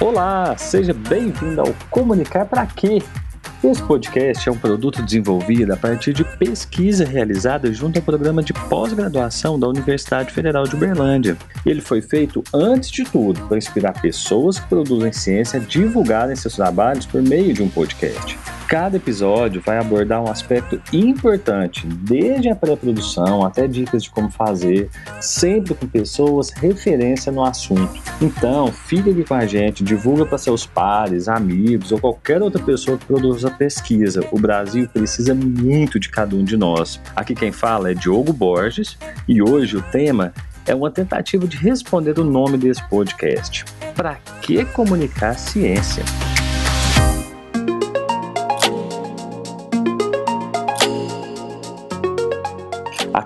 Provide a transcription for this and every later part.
Olá, seja bem-vindo ao Comunicar para Quê? Esse podcast é um produto desenvolvido a partir de pesquisa realizada junto ao programa de pós-graduação da Universidade Federal de Uberlândia. Ele foi feito, antes de tudo, para inspirar pessoas que produzem ciência a divulgarem seus trabalhos por meio de um podcast. Cada episódio vai abordar um aspecto importante, desde a pré-produção até dicas de como fazer, sempre com pessoas referência no assunto. Então, fique aqui com a gente, divulga para seus pares, amigos ou qualquer outra pessoa que produza pesquisa. O Brasil precisa muito de cada um de nós. Aqui quem fala é Diogo Borges e hoje o tema é uma tentativa de responder o nome desse podcast. Para que comunicar ciência?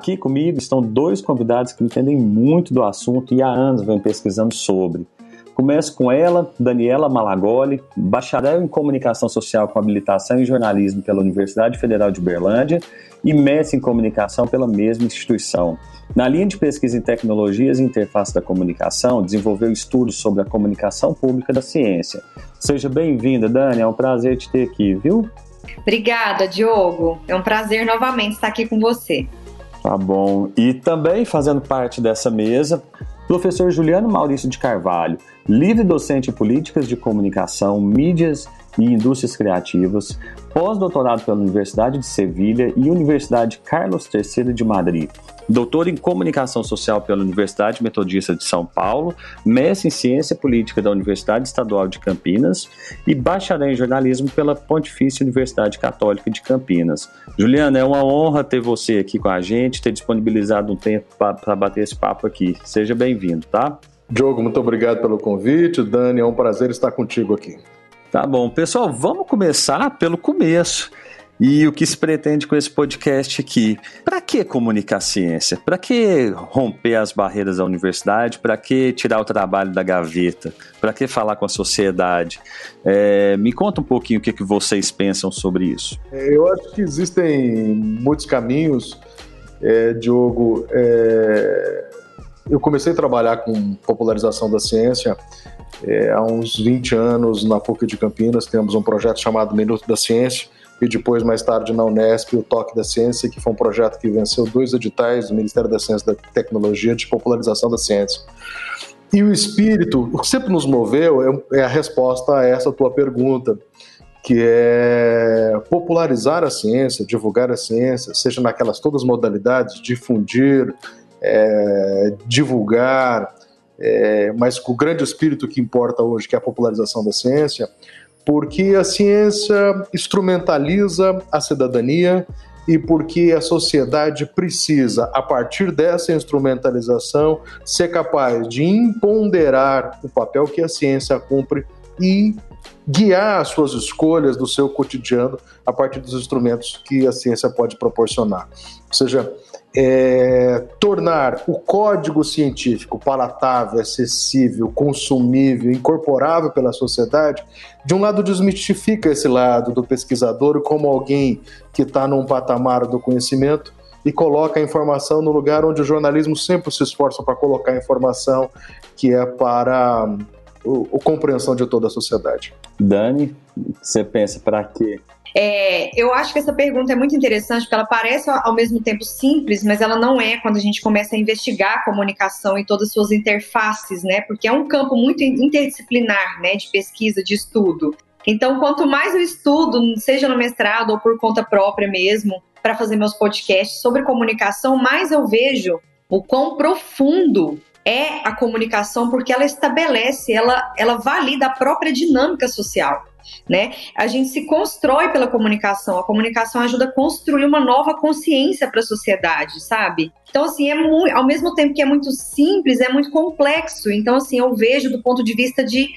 Aqui comigo estão dois convidados que entendem muito do assunto e há anos vêm pesquisando sobre. Começo com ela, Daniela Malagoli, bacharel em comunicação social com habilitação em jornalismo pela Universidade Federal de Uberlândia e mestre em comunicação pela mesma instituição. Na linha de pesquisa em tecnologias e interface da comunicação, desenvolveu estudos sobre a comunicação pública da ciência. Seja bem-vinda, Dani, é um prazer te ter aqui, viu? Obrigada, Diogo. É um prazer novamente estar aqui com você. Tá bom. E também fazendo parte dessa mesa, professor Juliano Maurício de Carvalho, livre docente em políticas de comunicação, mídias e indústrias criativas, pós-doutorado pela Universidade de Sevilha e Universidade Carlos III de Madrid doutor em Comunicação Social pela Universidade Metodista de São Paulo, mestre em Ciência Política da Universidade Estadual de Campinas e bacharel em Jornalismo pela Pontifícia Universidade Católica de Campinas. Juliana, é uma honra ter você aqui com a gente, ter disponibilizado um tempo para bater esse papo aqui. Seja bem-vindo, tá? Diogo, muito obrigado pelo convite. Dani, é um prazer estar contigo aqui. Tá bom, pessoal, vamos começar pelo começo. E o que se pretende com esse podcast aqui? Para que comunicar ciência? Para que romper as barreiras da universidade? Para que tirar o trabalho da gaveta? Para que falar com a sociedade? É, me conta um pouquinho o que, que vocês pensam sobre isso. É, eu acho que existem muitos caminhos, é, Diogo. É, eu comecei a trabalhar com popularização da ciência é, há uns 20 anos na PUC de Campinas. Temos um projeto chamado Minuto da Ciência e depois, mais tarde, na Unesp, o Toque da Ciência, que foi um projeto que venceu dois editais do Ministério da Ciência e da Tecnologia de popularização da ciência. E o espírito, o que sempre nos moveu é, é a resposta a essa tua pergunta, que é popularizar a ciência, divulgar a ciência, seja naquelas todas as modalidades, difundir, é, divulgar, é, mas com o grande espírito que importa hoje, que é a popularização da ciência, porque a ciência instrumentaliza a cidadania e porque a sociedade precisa, a partir dessa instrumentalização, ser capaz de imponderar o papel que a ciência cumpre e guiar as suas escolhas do seu cotidiano a partir dos instrumentos que a ciência pode proporcionar. Ou seja, é, tornar o código científico palatável, acessível, consumível, incorporável pela sociedade, de um lado desmistifica esse lado do pesquisador como alguém que está num patamar do conhecimento e coloca a informação no lugar onde o jornalismo sempre se esforça para colocar a informação, que é para a compreensão de toda a sociedade. Dani, você pensa para quê? É, eu acho que essa pergunta é muito interessante, porque ela parece ao mesmo tempo simples, mas ela não é quando a gente começa a investigar a comunicação e todas as suas interfaces, né? Porque é um campo muito interdisciplinar, né? De pesquisa, de estudo. Então, quanto mais eu estudo, seja no mestrado ou por conta própria mesmo, para fazer meus podcasts sobre comunicação, mais eu vejo o quão profundo é a comunicação, porque ela estabelece, ela, ela valida a própria dinâmica social né? A gente se constrói pela comunicação. A comunicação ajuda a construir uma nova consciência para a sociedade, sabe? Então, assim, é muito, ao mesmo tempo que é muito simples, é muito complexo. Então, assim, eu vejo do ponto de vista de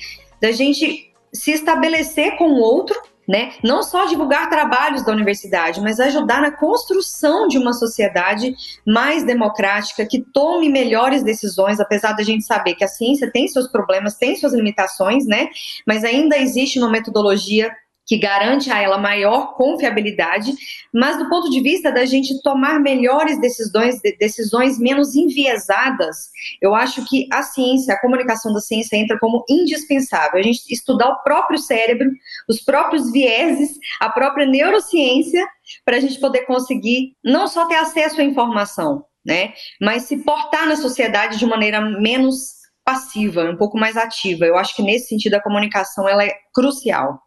da gente se estabelecer com o outro, né? Não só divulgar trabalhos da universidade, mas ajudar na construção de uma sociedade mais democrática, que tome melhores decisões, apesar da gente saber que a ciência tem seus problemas, tem suas limitações, né? Mas ainda existe uma metodologia que garante a ela maior confiabilidade, mas do ponto de vista da gente tomar melhores decisões, decisões menos enviesadas, eu acho que a ciência, a comunicação da ciência entra como indispensável. A gente estudar o próprio cérebro, os próprios vieses, a própria neurociência, para a gente poder conseguir não só ter acesso à informação, né, mas se portar na sociedade de maneira menos passiva, um pouco mais ativa. Eu acho que nesse sentido a comunicação ela é crucial.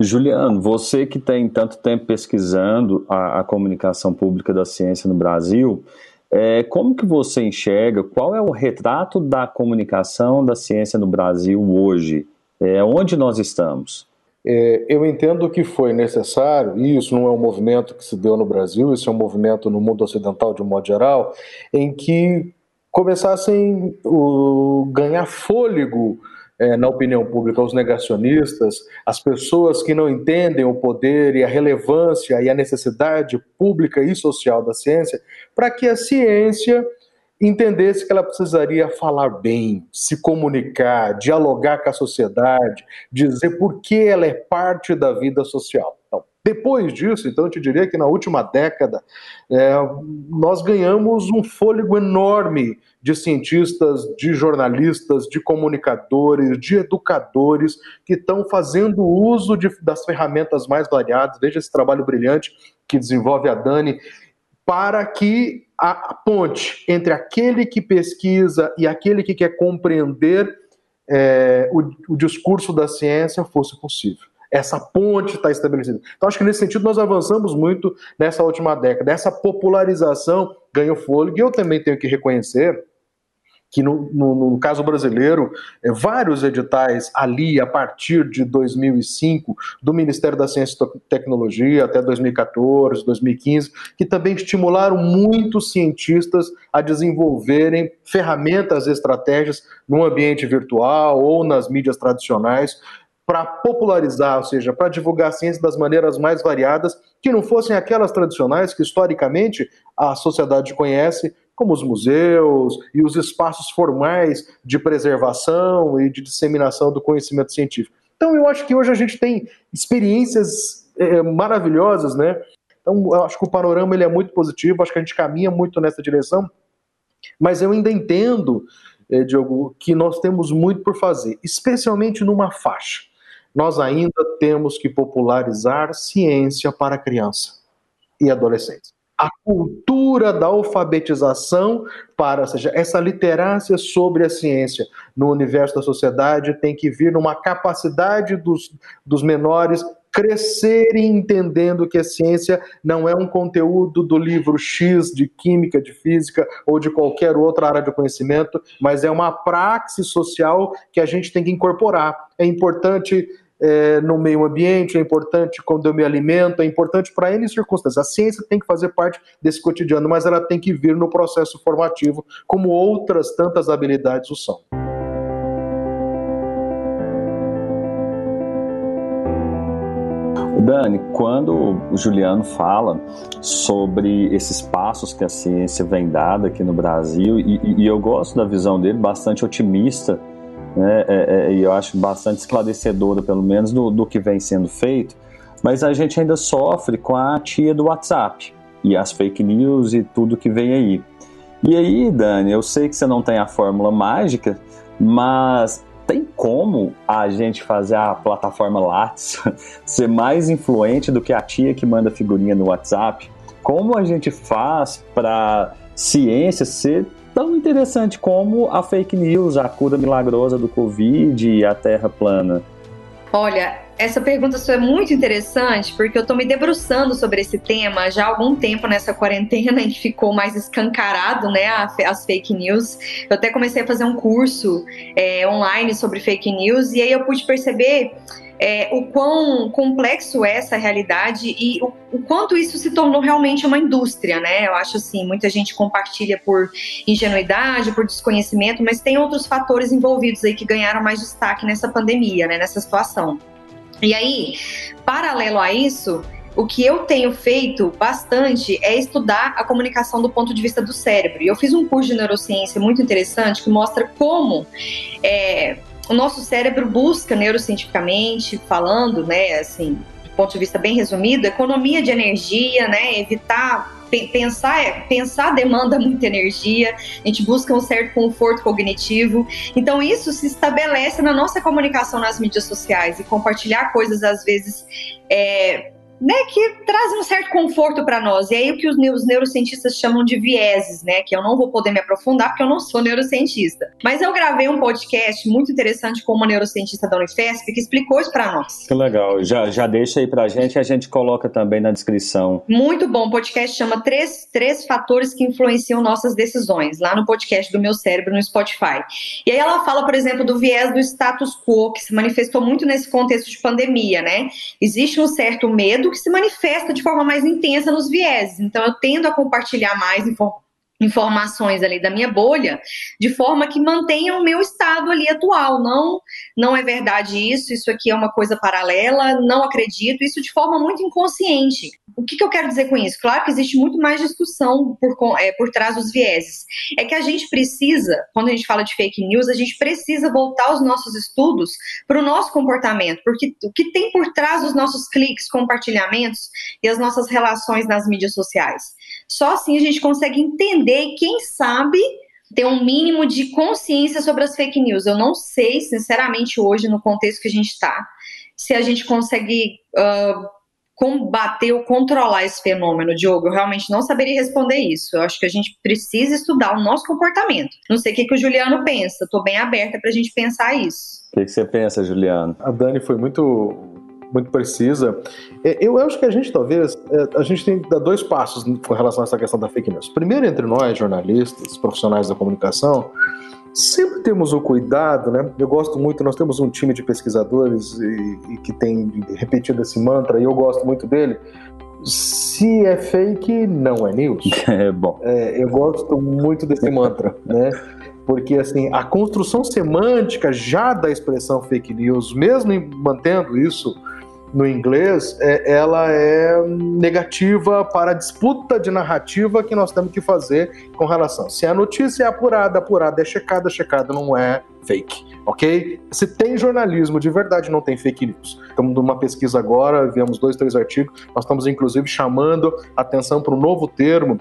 Juliano, você que tem tanto tempo pesquisando a, a comunicação pública da ciência no Brasil, é, como que você enxerga, qual é o retrato da comunicação da ciência no Brasil hoje? É, onde nós estamos? É, eu entendo que foi necessário, e isso não é um movimento que se deu no Brasil, isso é um movimento no mundo ocidental de um modo geral, em que começassem a ganhar fôlego é, na opinião pública os negacionistas, as pessoas que não entendem o poder e a relevância e a necessidade pública e social da ciência, para que a ciência entendesse que ela precisaria falar bem, se comunicar, dialogar com a sociedade, dizer por que ela é parte da vida social. Então, depois disso, então, eu te diria que na última década é, nós ganhamos um fôlego enorme de cientistas, de jornalistas, de comunicadores, de educadores que estão fazendo uso de, das ferramentas mais variadas. Veja esse trabalho brilhante que desenvolve a Dani, para que a, ponte entre aquele que pesquisa e aquele que quer compreender é, o, o discurso da ciência fosse possível essa ponte está estabelecida. Então, acho que nesse sentido nós avançamos muito nessa última década. Essa popularização ganhou fôlego. E eu também tenho que reconhecer que no, no, no, caso brasileiro, é, vários editais ali, a partir de 2005, do Ministério da Ciência e Tecnologia até 2014, 2015, que também estimularam muitos cientistas a desenvolverem ferramentas, estratégias no ambiente virtual ou nas mídias tradicionais, para popularizar, ou seja, para divulgar a ciência das maneiras mais variadas, que não fossem aquelas tradicionais que historicamente a sociedade conhece, como os museus e os espaços formais de preservação e de disseminação do conhecimento científico. Então, eu acho que hoje a gente tem experiências é, maravilhosas, né? Então, eu acho que o panorama ele é muito positivo, acho que a gente caminha muito nessa direção, mas eu ainda entendo, é, Diogo, que nós temos muito por fazer, especialmente numa faixa nós ainda temos que popularizar ciência para criança e adolescentes. A cultura da alfabetização para, ou seja, essa literácia sobre a ciência no universo da sociedade tem que vir numa capacidade dos, dos menores crescerem entendendo que a ciência não é um conteúdo do livro X de química, de física ou de qualquer outra área de conhecimento, mas é uma praxe social que a gente tem que incorporar. É importante é, no meio ambiente, é importante quando eu me alimento, é importante para N circunstâncias. A ciência tem que fazer parte desse cotidiano, mas ela tem que vir no processo formativo, como outras tantas habilidades o são. Dani, quando o Juliano fala sobre esses passos que a ciência vem dada aqui no Brasil, e, e eu gosto da visão dele, bastante otimista, né? É, é, e eu acho bastante esclarecedora, pelo menos, do, do que vem sendo feito, mas a gente ainda sofre com a tia do WhatsApp e as fake news e tudo que vem aí. E aí, Dani, eu sei que você não tem a fórmula mágica, mas tem como a gente fazer a plataforma Lattes ser mais influente do que a tia que manda figurinha no WhatsApp? Como a gente faz para ciência ser tão interessante como a fake news, a cura milagrosa do Covid e a Terra plana? Olha, essa pergunta sua é muito interessante porque eu estou me debruçando sobre esse tema já há algum tempo nessa quarentena e ficou mais escancarado, né, as fake news. Eu até comecei a fazer um curso é, online sobre fake news e aí eu pude perceber é, o quão complexo é essa realidade e o, o, quanto isso se tornou realmente uma indústria, né? Eu acho assim, muita gente compartilha por ingenuidade, por desconhecimento, mas tem outros fatores envolvidos aí que ganharam mais destaque nessa pandemia, né? Nessa situação. E aí, paralelo a isso, o que eu tenho feito bastante é estudar a comunicação do ponto de vista do cérebro. E eu fiz um curso de neurociência muito interessante que mostra como é, o nosso cérebro busca neurocientificamente falando, né, assim, do ponto de vista bem resumido, economia de energia, né, evitar pensar pensar demanda muita energia, a gente busca um certo conforto cognitivo. Então isso se estabelece na nossa comunicação nas mídias sociais e compartilhar coisas às vezes é, né, que trazem um certo conforto para nós. E aí o que os, os neurocientistas chamam de vieses, né, que eu não vou poder me aprofundar porque eu não sou neurocientista. Mas eu gravei um podcast muito interessante com uma neurocientista da Unifesp que explicou isso para nós. Que legal. Já, já deixa aí para a gente e a gente coloca também na descrição. Muito bom. O podcast chama Três, Três Fatores que Influenciam Nossas Decisões, lá no podcast do Meu Cérebro no Spotify. E aí ela fala, por exemplo, do viés do status quo, que se manifestou muito nesse contexto de pandemia, né? Existe um certo medo medo que se manifesta de forma mais intensa nos vieses. Então, eu tendo a compartilhar mais informações ali da minha bolha, de forma que mantenha o meu estado ali atual. Não, não é verdade isso, isso aqui é uma coisa paralela, não acredito, isso de forma muito inconsciente. O que, que eu quero dizer com isso? Claro que existe muito mais discussão por, é, por trás dos vieses. É que a gente precisa, quando a gente fala de fake news, a gente precisa voltar os nossos estudos para o nosso comportamento, porque o que tem por trás dos nossos cliques, compartilhamentos e as nossas relações nas mídias sociais. Só assim a gente consegue entender e, quem sabe, ter um mínimo de consciência sobre as fake news. Eu não sei, sinceramente, hoje, no contexto que a gente está, se a gente consegue uh, combater ou controlar esse fenômeno, Diogo? Eu realmente não saberia responder isso. Eu acho que a gente precisa estudar o nosso comportamento. Não sei o que, que o Juliano pensa, estou bem aberta para a gente pensar isso. O que, que você pensa, Juliano? A Dani foi muito muito precisa. É, eu acho que a gente talvez é, a gente tem que dar dois passos com relação a essa questão da fake news. Primeiro, entre nós, jornalistas, profissionais da comunicação, sempre temos o cuidado, né? Eu gosto muito, nós temos um time de pesquisadores e, e que tem repetido esse mantra e eu gosto muito dele. Se é fake, não é news. É bom. É, eu gosto muito desse mantra, né? Porque assim, a construção semântica já da expressão fake news, mesmo mantendo isso no inglês, é, ela é negativa para a disputa de narrativa que nós temos que fazer com relação. Se a notícia é apurada, apurada é checada, checada não é fake, ok? Se tem jornalismo de verdade, não tem fake news. Estamos numa pesquisa agora, viemos dois, três artigos, nós estamos inclusive chamando atenção para um novo termo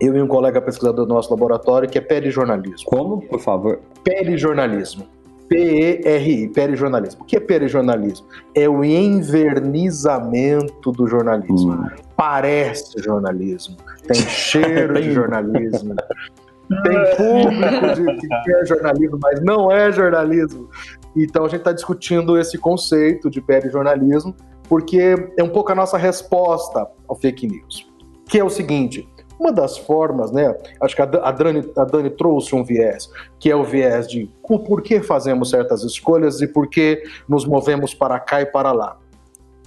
eu e um colega pesquisador do nosso laboratório, que é perijornalismo. Como, por favor? Perijornalismo. P-E-R-I, perijornalismo. O que é perijornalismo? É o envernizamento do jornalismo. Hum. Parece jornalismo, tem cheiro de jornalismo, tem público de que é jornalismo, mas não é jornalismo. Então a gente está discutindo esse conceito de perijornalismo, porque é um pouco a nossa resposta ao fake news. Que é o seguinte: uma das formas, né? Acho que a Dani, a Dani trouxe um viés, que é o viés de por que fazemos certas escolhas e por que nos movemos para cá e para lá.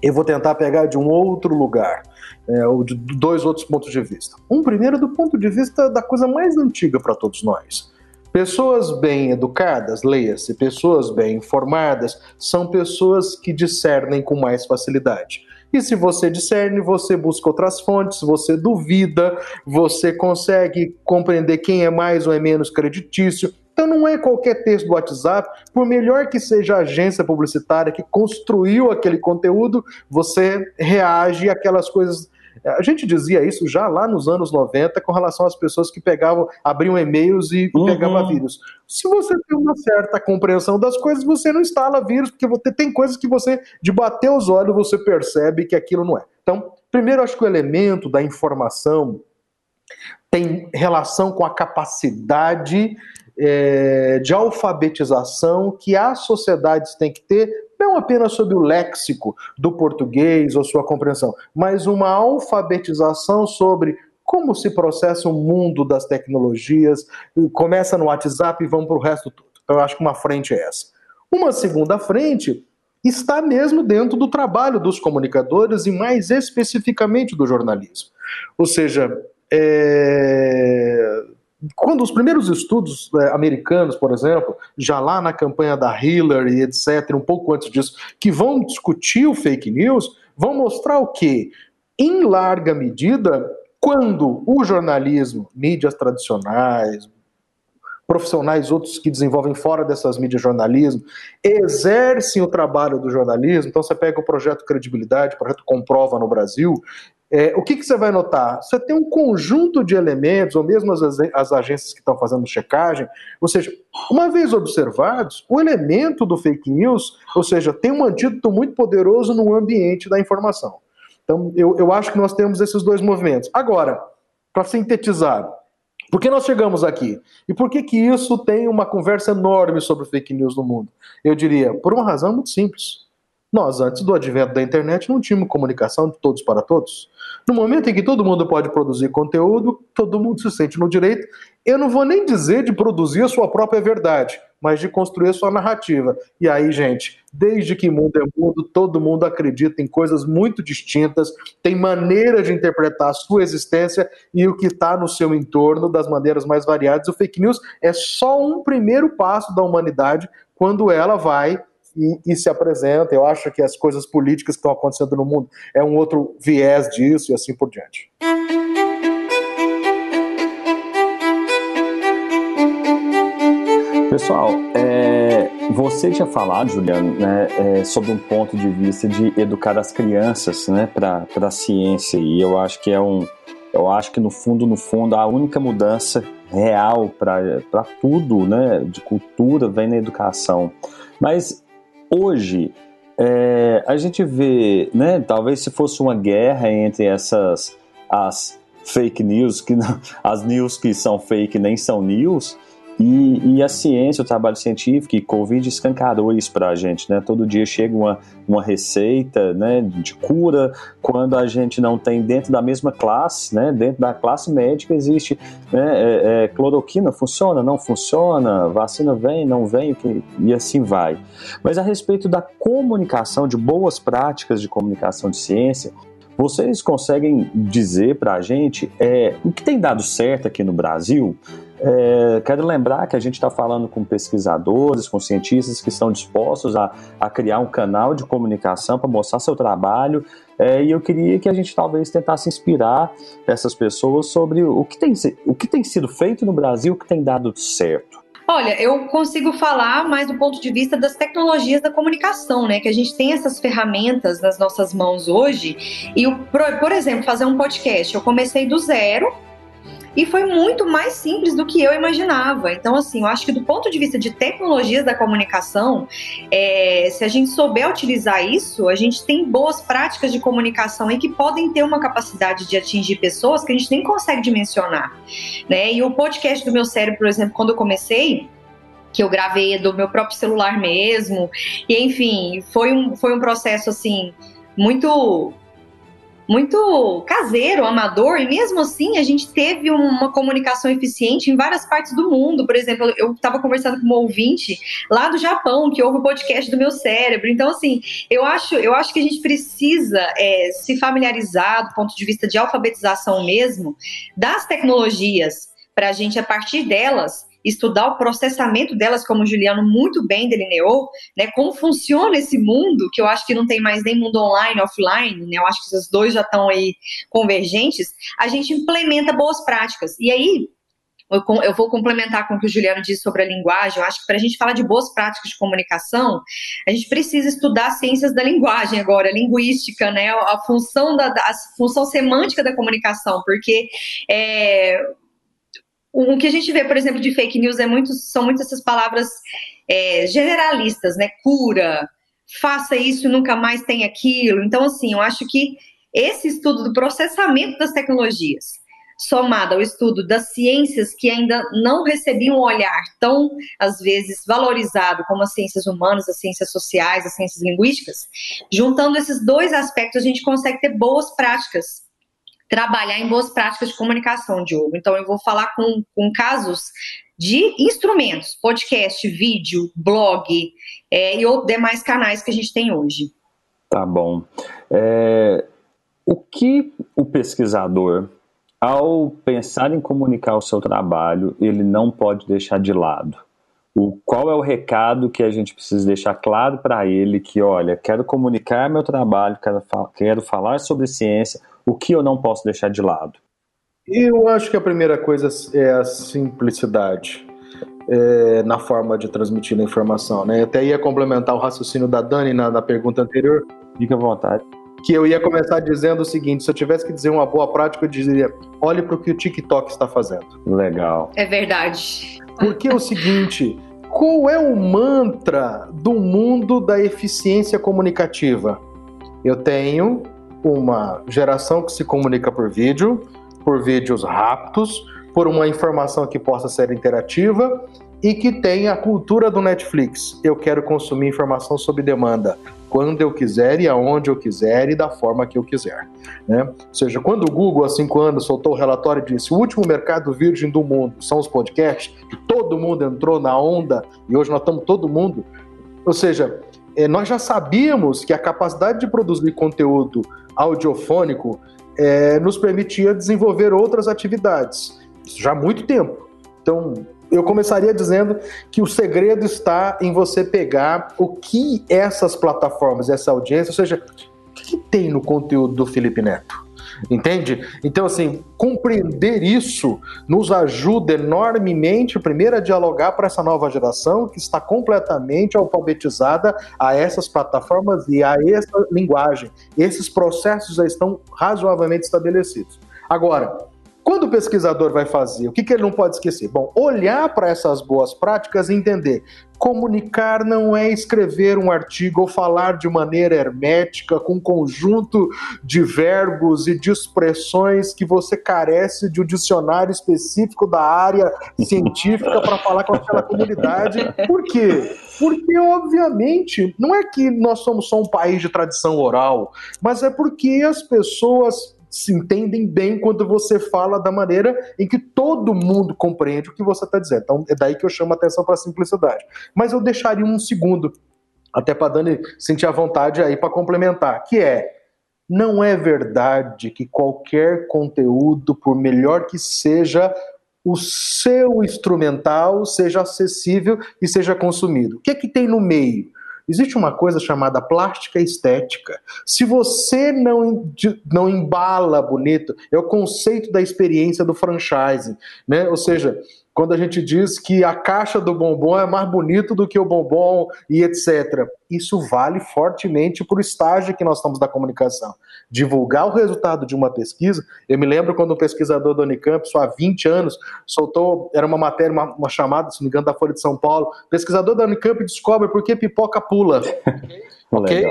Eu vou tentar pegar de um outro lugar, é, ou de dois outros pontos de vista. Um primeiro do ponto de vista da coisa mais antiga para todos nós. Pessoas bem educadas, leia-se, pessoas bem informadas, são pessoas que discernem com mais facilidade. E se você discerne, você busca outras fontes, você duvida, você consegue compreender quem é mais ou é menos creditício. Então não é qualquer texto do WhatsApp, por melhor que seja a agência publicitária que construiu aquele conteúdo, você reage àquelas coisas a gente dizia isso já lá nos anos 90 com relação às pessoas que pegavam, abriam e-mails e uhum. pegavam vírus. Se você tem uma certa compreensão das coisas, você não instala vírus, porque você tem coisas que você, de bater os olhos, você percebe que aquilo não é. Então, primeiro, acho que o elemento da informação tem relação com a capacidade é, de alfabetização que as sociedades têm que ter não apenas sobre o léxico do português ou sua compreensão, mas uma alfabetização sobre como se processa o mundo das tecnologias, começa no WhatsApp e vão para o resto. Então, eu acho que uma frente é essa. Uma segunda frente está mesmo dentro do trabalho dos comunicadores e mais especificamente do jornalismo. Ou seja, é quando os primeiros estudos é, americanos, por exemplo, já lá na campanha da Hillary, etc., um pouco antes disso, que vão discutir o fake news, vão mostrar o que, em larga medida, quando o jornalismo, mídias tradicionais, profissionais outros que desenvolvem fora dessas mídias jornalismo, exercem o trabalho do jornalismo. Então você pega o projeto Credibilidade, o projeto Comprova no Brasil, é, o que, que, você vai notar? Você tem um conjunto de elementos, ou mesmo as, as agências que estão fazendo checagem, ou seja, uma vez observados, o elemento do fake news, ou seja, tem um antídoto muito poderoso no ambiente da informação. Então, eu, eu acho que nós temos esses dois movimentos. Agora, para sintetizar, por que nós chegamos aqui? E por que, que isso tem uma conversa enorme sobre fake news no mundo? Eu diria, por uma razão muito simples. Nós, antes do advento da internet, não tínhamos comunicação de todos para todos. No momento em que todo mundo pode produzir conteúdo, todo mundo se sente no direito. Eu não vou nem dizer de produzir a sua própria verdade, mas de construir a sua narrativa. E aí, gente, desde que mundo é mundo, todo mundo acredita em coisas muito distintas, tem maneira de interpretar a sua existência e o que está no seu entorno das maneiras mais variadas. O fake news é só um primeiro passo da humanidade quando ela vai e, e, se apresenta. Eu acho que as coisas políticas que estão acontecendo no mundo é um outro viés disso e assim por diante. Pessoal, é, você tinha falado, Juliano, né, é, sobre um ponto de vista de educar as crianças né, para a ciência, e eu acho que é um. Eu acho que no fundo, no fundo, a única mudança real para tudo, né, de cultura, vem na educação. Mas hoje é, a gente vê, né, talvez se fosse uma guerra entre essas as fake news, que não, as news que são fake nem são news, e, e, a ciência, o trabalho científico e Covid escancarou isso para a gente, né? Todo dia chega uma, uma receita né, de cura, quando a gente não tem dentro da mesma classe, né? Dentro da classe médica existe né, é, é, cloroquina, funciona, não funciona, vacina vem, não vem, e assim vai. Mas a respeito da comunicação, de boas práticas de comunicação de ciência, vocês conseguem dizer para a gente é, o que tem dado certo aqui no Brasil? É, quero lembrar que a gente está falando com pesquisadores, com cientistas que estão dispostos a, a criar um canal de comunicação para mostrar seu trabalho. É, e eu queria que a gente talvez tentasse inspirar essas pessoas sobre o que tem, o que tem sido feito no Brasil, o que tem dado certo. Olha, eu consigo falar mais do ponto de vista das tecnologias da comunicação, né? Que a gente tem essas ferramentas nas nossas mãos hoje. E, por, por exemplo, fazer um podcast. Eu comecei do zero, e foi muito mais simples do que eu imaginava. Então, assim, eu acho que do ponto de vista de tecnologias da comunicação, é, se a gente souber utilizar isso, a gente tem boas práticas de comunicação e que podem ter uma capacidade de atingir pessoas que a gente nem consegue dimensionar. Né? E o podcast do meu cérebro, por exemplo, quando eu comecei, que eu gravei do meu próprio celular mesmo, e enfim, foi um, foi um processo assim muito muito caseiro, amador, e mesmo assim a gente teve uma comunicação eficiente em várias partes do mundo. Por exemplo, eu estava conversando com um ouvinte lá do Japão que ouve o podcast do meu cérebro. Então, assim, eu acho, eu acho que a gente precisa é, se familiarizar do ponto de vista de alfabetização mesmo das tecnologias para a gente, a partir delas, estudar o processamento delas, como o Juliano muito bem delineou, né, como funciona esse mundo, que eu acho que não tem mais nem mundo online, offline, né, eu acho que esses dois já estão aí convergentes, a gente implementa boas práticas. E aí, eu, vou complementar com o que o Juliano disse sobre a linguagem. Eu acho que para a gente falar de boas práticas de comunicação, a gente precisa estudar ciências da linguagem agora, linguística, né? A função da a função semântica da comunicação, porque é, o que a gente vê, por exemplo, de fake news é muito, são muitas essas palavras é, generalistas, né? Cura, faça isso e nunca mais tem aquilo. Então, assim, eu acho que esse estudo do processamento das tecnologias, somado ao estudo das ciências que ainda não recebiam um olhar tão, às vezes, valorizado como as ciências humanas, as ciências sociais, as ciências linguísticas, juntando esses dois aspectos, a gente consegue ter boas práticas trabalhar em boas práticas de comunicação, Diogo. Então, eu vou falar com, com casos de instrumentos, podcast, vídeo, blog é, e outros demais canais que a gente tem hoje. Tá bom. É, o que o pesquisador, ao pensar em comunicar o seu trabalho, ele não pode deixar de lado? O, qual é o recado que a gente precisa deixar claro para ele que, olha, quero comunicar meu trabalho, quero, quero falar sobre ciência, o que eu não posso deixar de lado? Eu acho que a primeira coisa é a simplicidade. é, na forma de transmitir a informação. Né? Até ia complementar o raciocínio da Dani na, na pergunta anterior. Fica à vontade. Que eu ia começar dizendo o seguinte: se eu tivesse que dizer uma boa prática, eu diria: olhe para o que o TikTok está fazendo. Legal. É verdade. Porque é o seguinte: qual é o mantra do mundo da eficiência comunicativa? Eu tenho uma geração que se comunica por vídeo, por vídeos rápidos, por uma informação que possa ser interativa e que tenha a cultura do Netflix. Eu quero consumir informação sob demanda, quando eu quiser e aonde eu quiser e da forma que eu quiser. Né? Ou seja, quando o Google, há cinco anos, soltou o relatório e disse o último mercado virgem do mundo são os podcasts, que todo mundo entrou na onda e hoje nós estamos todo mundo. Ou seja, nós já sabíamos que a capacidade de produzir conteúdo audiofônico é, nos permitia desenvolver outras atividades. Isso já há muito tempo. Então, eu começaria dizendo que o segredo está em você pegar o que essas plataformas, essa audiência, ou seja, o que, tem no conteúdo do Felipe Neto? Entende? Então, assim, compreender isso nos ajuda enormemente, primeiro, a dialogar para essa nova geração que está completamente alfabetizada a essas plataformas e a essa linguagem. Esses processos já estão razoavelmente estabelecidos. Agora, quando o pesquisador vai fazer, o que, que ele não pode esquecer? Bom, olhar para essas boas práticas e entender. Comunicar não é escrever um artigo ou falar de maneira hermética, com um conjunto de verbos e de expressões que você carece de um dicionário específico da área científica para falar com aquela comunidade. Por quê? Porque, obviamente, não é que nós somos só um país de tradição oral, mas é porque as pessoas se entendem bem quando você fala da maneira em que todo mundo compreende o que você está dizendo. Então é daí que eu chamo a atenção para a simplicidade. Mas eu deixaria um segundo, até para Dani sentir a vontade aí para complementar, que é não é verdade que qualquer conteúdo, por melhor que seja, o seu instrumental seja acessível e seja consumido. O que é que tem no meio? Existe uma coisa chamada plástica estética. Se você não, não embala bonito, é o conceito da experiência do franchising, né? Ou seja, quando a gente diz que a caixa do bombom é mais bonito do que o bombom e etc. Isso vale fortemente para o estágio que nós estamos da comunicação. Divulgar o resultado de uma pesquisa. Eu me lembro quando um pesquisador do Unicamp, só há 20 anos, soltou, era uma matéria, uma, uma chamada, se não me engano, da Folha de São Paulo. Pesquisador da Unicamp descobre por que pipoca pula. ok?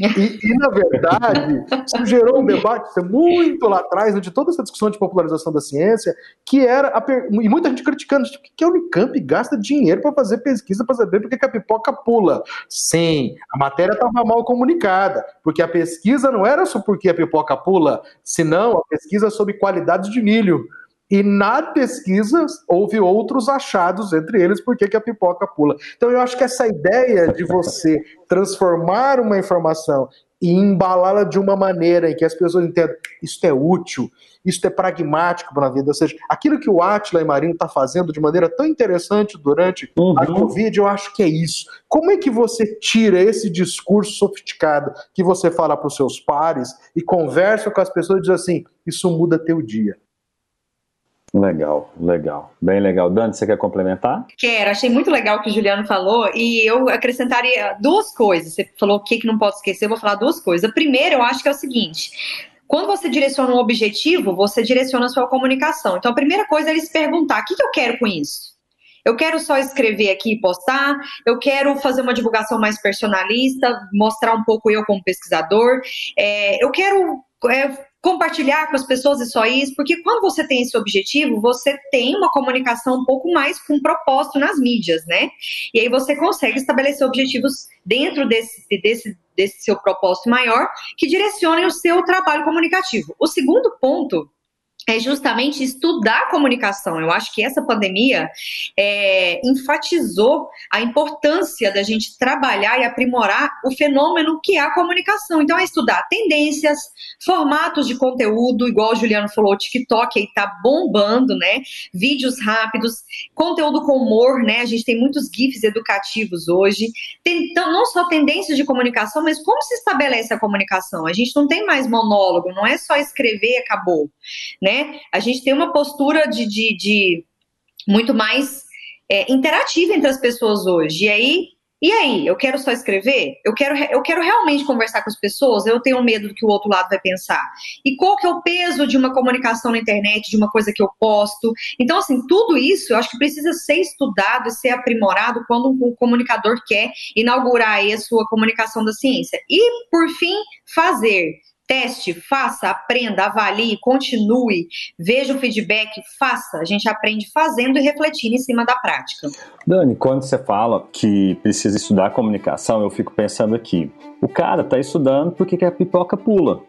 E, e, na verdade, isso gerou um debate muito lá atrás, de toda essa discussão de popularização da ciência, que era, a, e muita gente criticando, tipo, que a Unicamp gasta dinheiro para fazer pesquisa para saber por que a pipoca pula. Sim, a matéria estava mal comunicada, porque a pesquisa não era só porque a pipoca pula, senão a pesquisa sobre qualidade de milho. E na pesquisa houve outros achados entre eles porque que a pipoca pula. Então eu acho que essa ideia de você transformar uma informação e embalá-la de uma maneira em que as pessoas entendam isso é útil, isso é pragmático para a vida. Ou seja, aquilo que o Atila e Marinho está fazendo de maneira tão interessante durante uhum. a Covid, eu acho que é isso. Como é que você tira esse discurso sofisticado que você fala para os seus pares e conversa com as pessoas e diz assim: isso muda teu dia? Legal, legal. Bem legal. Dani, você quer complementar? Quero, achei muito legal o que o Juliano falou e eu acrescentaria duas coisas. Você falou o que, que não pode esquecer, eu vou falar duas coisas. A primeira, eu acho que é o seguinte: quando você direciona um objetivo, você direciona a sua comunicação. Então, a primeira coisa é se perguntar: o que, que eu quero com isso? Eu quero só escrever aqui e postar, eu quero fazer uma divulgação mais personalista, mostrar um pouco eu como pesquisador, é, eu quero é, compartilhar com as pessoas e só isso, porque quando você tem esse objetivo, você tem uma comunicação um pouco mais com propósito nas mídias, né? E aí você consegue estabelecer objetivos dentro desse, desse, desse seu propósito maior que direcionem o seu trabalho comunicativo. O segundo ponto é justamente estudar a comunicação. Eu acho que essa pandemia é, enfatizou a importância da gente trabalhar e aprimorar o fenômeno que é a comunicação. Então, é estudar tendências, formatos de conteúdo, igual o Juliano falou, o TikTok aí tá bombando, né? Vídeos rápidos, conteúdo com humor, né? A gente tem muitos GIFs educativos hoje. Tem, então, não só tendências de comunicação, mas como se estabelece a comunicação. A gente não tem mais monólogo, não é só escrever e acabou, né? A gente tem uma postura de, de, de muito mais é, interativa entre as pessoas hoje. E aí e aí, eu quero só escrever? Eu quero, eu quero realmente conversar com as pessoas? Eu tenho medo do que o outro lado vai pensar. E qual que é o peso de uma comunicação na internet, de uma coisa que eu posto? Então, assim, tudo isso eu acho que precisa ser estudado e ser aprimorado quando um comunicador quer inaugurar aí a sua comunicação da ciência. E, por fim, fazer Teste, faça, aprenda, avalie, continue, veja o feedback, faça. A gente aprende fazendo e refletindo em cima da prática. Dani, quando você fala que precisa estudar comunicação, eu fico pensando aqui. O cara está estudando porque a pipoca pula.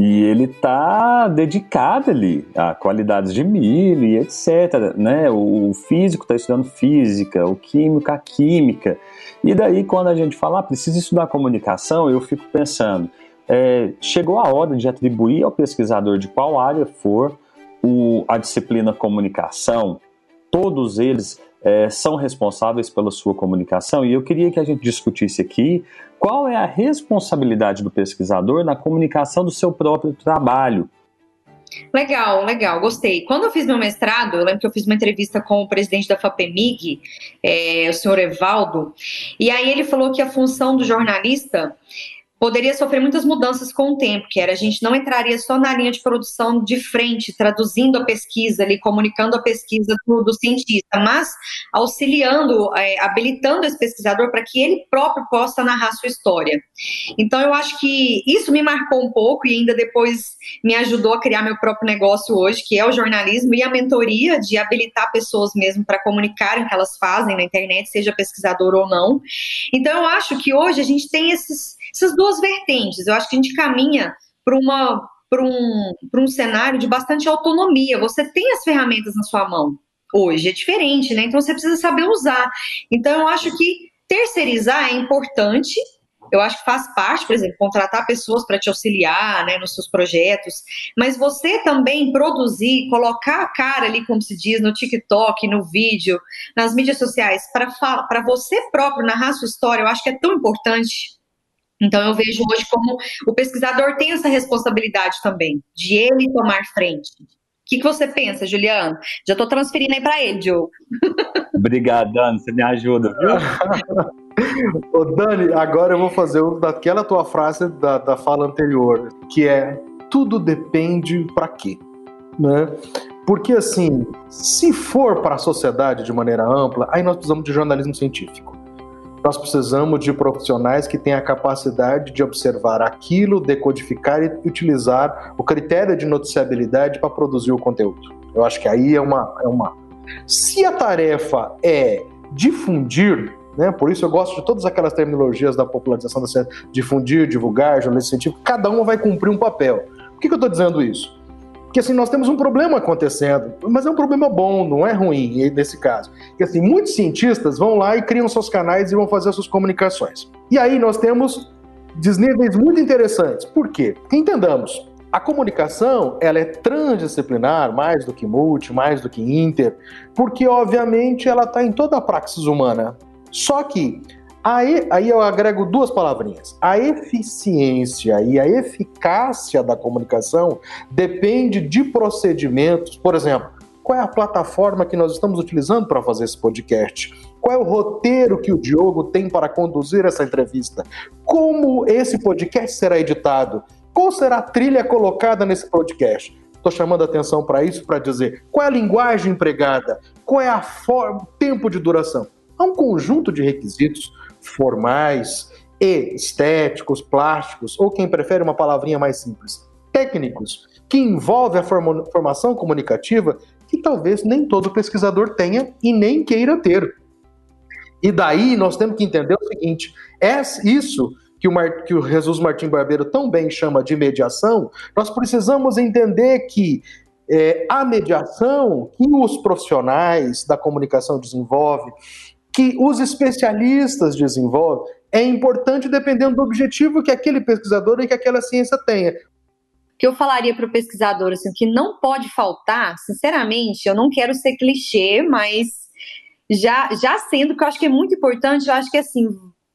E ele está dedicado ali a qualidades de milho e etc. Né? O físico está estudando física, o químico a química. E daí, quando a gente fala, ah, precisa estudar comunicação, eu fico pensando, é, chegou a hora de atribuir ao pesquisador de qual área for o, a disciplina comunicação, todos eles é, são responsáveis pela sua comunicação e eu queria que a gente discutisse aqui qual é a responsabilidade do pesquisador na comunicação do seu próprio trabalho. Legal, legal, gostei. Quando eu fiz meu mestrado, eu lembro que eu fiz uma entrevista com o presidente da FAPEMIG, é, o senhor Evaldo, e aí ele falou que a função do jornalista poderia sofrer muitas mudanças com o tempo, que era a gente não entraria só na linha de produção de frente, traduzindo a pesquisa ali, comunicando a pesquisa do, do cientista, mas auxiliando, é, habilitando esse pesquisador para que ele próprio possa narrar sua história. Então eu acho que isso me marcou um pouco e ainda depois me ajudou a criar meu próprio negócio hoje, que é o jornalismo e a mentoria de habilitar pessoas mesmo para comunicarem o que elas fazem na internet, seja pesquisador ou não. Então eu acho que hoje a gente tem esses essas duas vertentes. Eu acho que a gente caminha para uma para um, um cenário de bastante autonomia. Você tem as ferramentas na sua mão hoje, é diferente, né? Então você precisa saber usar. Então eu acho que terceirizar é importante. Eu acho que faz parte, por exemplo, contratar pessoas para te auxiliar né, nos seus projetos, mas você também produzir, colocar a cara ali, como se diz, no TikTok, no vídeo, nas mídias sociais, para você próprio narrar sua história, eu acho que é tão importante. Então eu vejo hoje como o pesquisador tem essa responsabilidade também, de ele tomar frente. O que, que você pensa, Juliano? Já estou transferindo aí para ele, Diogo. Obrigado, Dani, você me ajuda, viu? Ô, Dani, agora eu vou fazer daquela tua frase da, da fala anterior, que é tudo depende para quê, né? Porque assim, se for para a sociedade de maneira ampla, aí nós precisamos de jornalismo científico. Nós precisamos de profissionais que tenham a capacidade de observar aquilo, decodificar e utilizar o critério de noticiabilidade para produzir o conteúdo. Eu acho que aí é uma, é uma. Se a tarefa é difundir, né, por isso eu gosto de todas aquelas terminologias da popularização da ciência, difundir, divulgar, jornalismo científico, cada uma vai cumprir um papel. Por que, que eu estou dizendo isso? Que assim, nós temos um problema acontecendo, mas é um problema bom, não é ruim nesse caso. Que assim, muitos cientistas vão lá e criam seus canais e vão fazer suas comunicações. E aí nós temos desníveis muito interessantes. Por quê? Entendamos, a comunicação ela é transdisciplinar, mais do que multi, mais do que inter, porque obviamente ela está em toda a praxis humana. Só que Aí, aí eu agrego duas palavrinhas. A eficiência e a eficácia da comunicação depende de procedimentos. Por exemplo, qual é a plataforma que nós estamos utilizando para fazer esse podcast? Qual é o roteiro que o Diogo tem para conduzir essa entrevista? Como esse podcast será editado? Qual será a trilha colocada nesse podcast? Estou chamando a atenção para isso para dizer qual é a linguagem empregada, qual é a forma, tempo de duração. Há um conjunto de requisitos formais e estéticos, plásticos, ou quem prefere uma palavrinha mais simples, técnicos, que envolve a formação comunicativa que talvez nem todo pesquisador tenha e nem queira ter. E daí nós temos que entender o seguinte: é isso que o, Mar, que o Jesus Martim Barbeiro tão bem chama de mediação, nós precisamos entender que é, a mediação que os profissionais da comunicação desenvolvem, que os especialistas desenvolvem é importante dependendo do objetivo que aquele pesquisador e que aquela ciência tenha. Que eu falaria para o pesquisador assim, que não pode faltar, sinceramente, eu não quero ser clichê, mas já, já sendo que eu acho que é muito importante, eu acho que assim,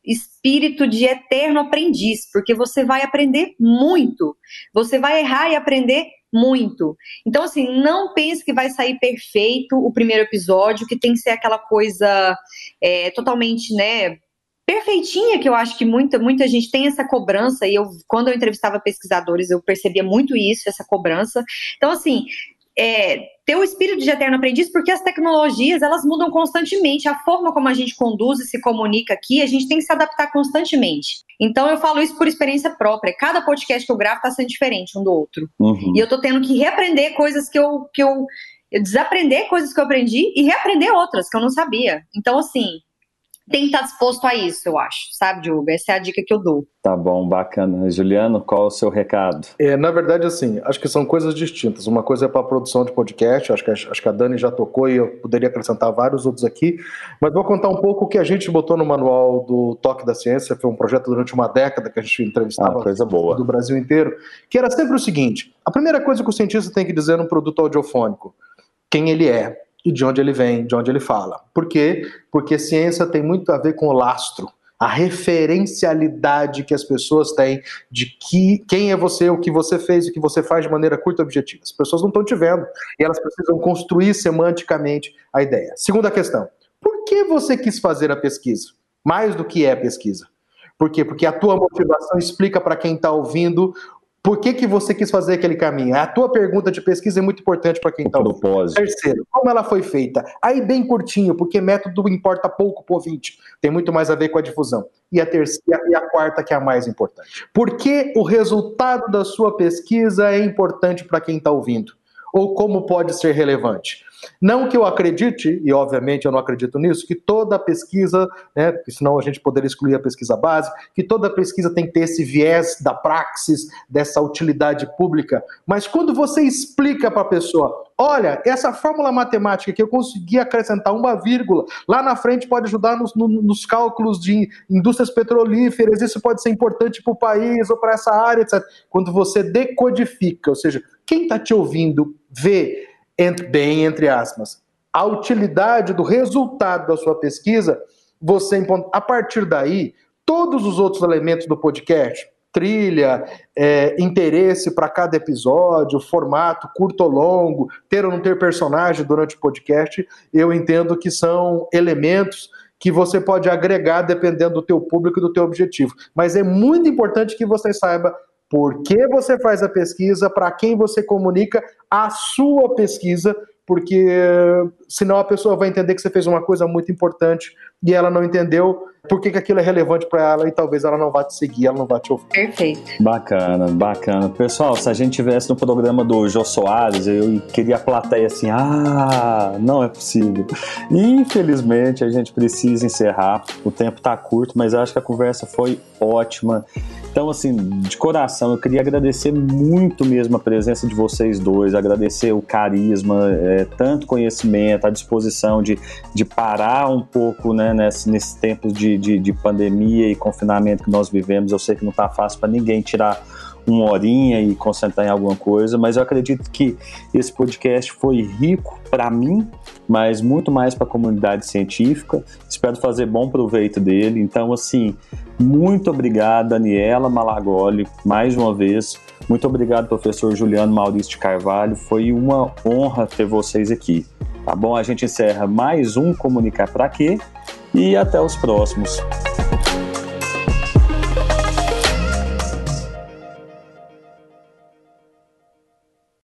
espírito de eterno aprendiz, porque você vai aprender muito, você vai errar e aprender muito. Então, assim, não pense que vai sair perfeito o primeiro episódio, que tem que ser aquela coisa é, totalmente, né, perfeitinha, que eu acho que muita, muita gente tem essa cobrança, e eu, quando eu entrevistava pesquisadores, eu percebia muito isso, essa cobrança. Então, assim, é, ter o espírito de eterno aprendiz, porque as tecnologias, elas mudam constantemente, a forma como a gente conduz e se comunica aqui, a gente tem que se adaptar constantemente. Então, eu falo isso por experiência própria, cada podcast que eu gravo está sendo diferente um do outro. Uhum. E eu tô tendo que reaprender coisas que eu, que eu, eu desaprender coisas que eu aprendi e reaprender outras que eu não sabia. Então, assim, tem que estar disposto a isso, eu acho, sabe, Diogo? Essa é a dica que eu dou. Tá bom, bacana. Juliano, qual é o seu recado? É, na verdade, assim, acho que são coisas distintas. Uma coisa é para a produção de podcast, acho que, acho que a Dani já tocou e eu poderia acrescentar vários outros aqui, mas vou contar um pouco o que a gente botou no manual do Toque da Ciência, foi um projeto durante uma década que a gente entrevistava ah, coisa boa. do Brasil inteiro, que era sempre o seguinte, a primeira coisa que o cientista tem que dizer num produto audiofônico, quem ele é, e de onde ele vem, de onde ele fala. Por quê? Porque ciência tem muito a ver com o lastro, a referencialidade que as pessoas têm de que, quem é você, o que você fez, o que você faz de maneira curta e objetiva. As pessoas não estão te vendo e elas precisam construir semanticamente a ideia. Segunda questão: por que você quis fazer a pesquisa? Mais do que é pesquisa. Por quê? Porque a tua motivação explica para quem está ouvindo por que, que você quis fazer aquele caminho? A tua pergunta de pesquisa é muito importante para quem está ouvindo. Terceiro, como ela foi feita? Aí bem curtinho, porque método importa pouco para o ouvinte. Tem muito mais a ver com a difusão. E a terceira e a quarta, que é a mais importante. Por que o resultado da sua pesquisa é importante para quem está ouvindo? Ou como pode ser relevante? Não que eu acredite, e obviamente eu não acredito nisso, que toda pesquisa, né, porque senão a gente poderia excluir a pesquisa base, que toda pesquisa tem que ter esse viés da praxis, dessa utilidade pública, mas quando você explica para a pessoa, olha, essa fórmula matemática que eu consegui acrescentar uma vírgula, lá na frente pode ajudar nos, nos cálculos de indústrias petrolíferas, isso pode ser importante para o país ou para essa área, etc. Quando você decodifica, ou seja, quem está te ouvindo vê entre, bem entre aspas, a utilidade do resultado da sua pesquisa, você a partir daí, todos os outros elementos do podcast, trilha, é, interesse para cada episódio, formato curto ou longo, ter ou não ter personagem durante o podcast, eu entendo que são elementos que você pode agregar dependendo do teu público e do teu objetivo. Mas é muito importante que você saiba por que você faz a pesquisa, para quem você comunica a sua pesquisa, porque senão a pessoa vai entender que você fez uma coisa muito importante e ela não entendeu por que, que aquilo é relevante para ela e talvez ela não vá te seguir, ela não vá te ouvir. Perfeito. Bacana, bacana. Pessoal, se a gente tivesse no programa do Jô Soares, eu queria a plateia assim, ah, não é possível. Infelizmente, a gente precisa encerrar. O tempo está curto, mas eu acho que a conversa foi ótima. Então, assim, de coração, eu queria agradecer muito mesmo a presença de vocês dois, agradecer o carisma, é, tanto conhecimento, a disposição de, de parar um pouco né, nesse, nesse tempo de, de, de pandemia e confinamento que nós vivemos. Eu sei que não está fácil para ninguém tirar uma horinha e concentrar em alguma coisa, mas eu acredito que esse podcast foi rico para mim, mas muito mais para a comunidade científica. Espero fazer bom proveito dele. Então, assim, muito obrigado, Daniela Malagoli, mais uma vez. Muito obrigado, professor Juliano Maurício de Carvalho. Foi uma honra ter vocês aqui. Tá bom? A gente encerra mais um Comunicar para Quê? E até os próximos.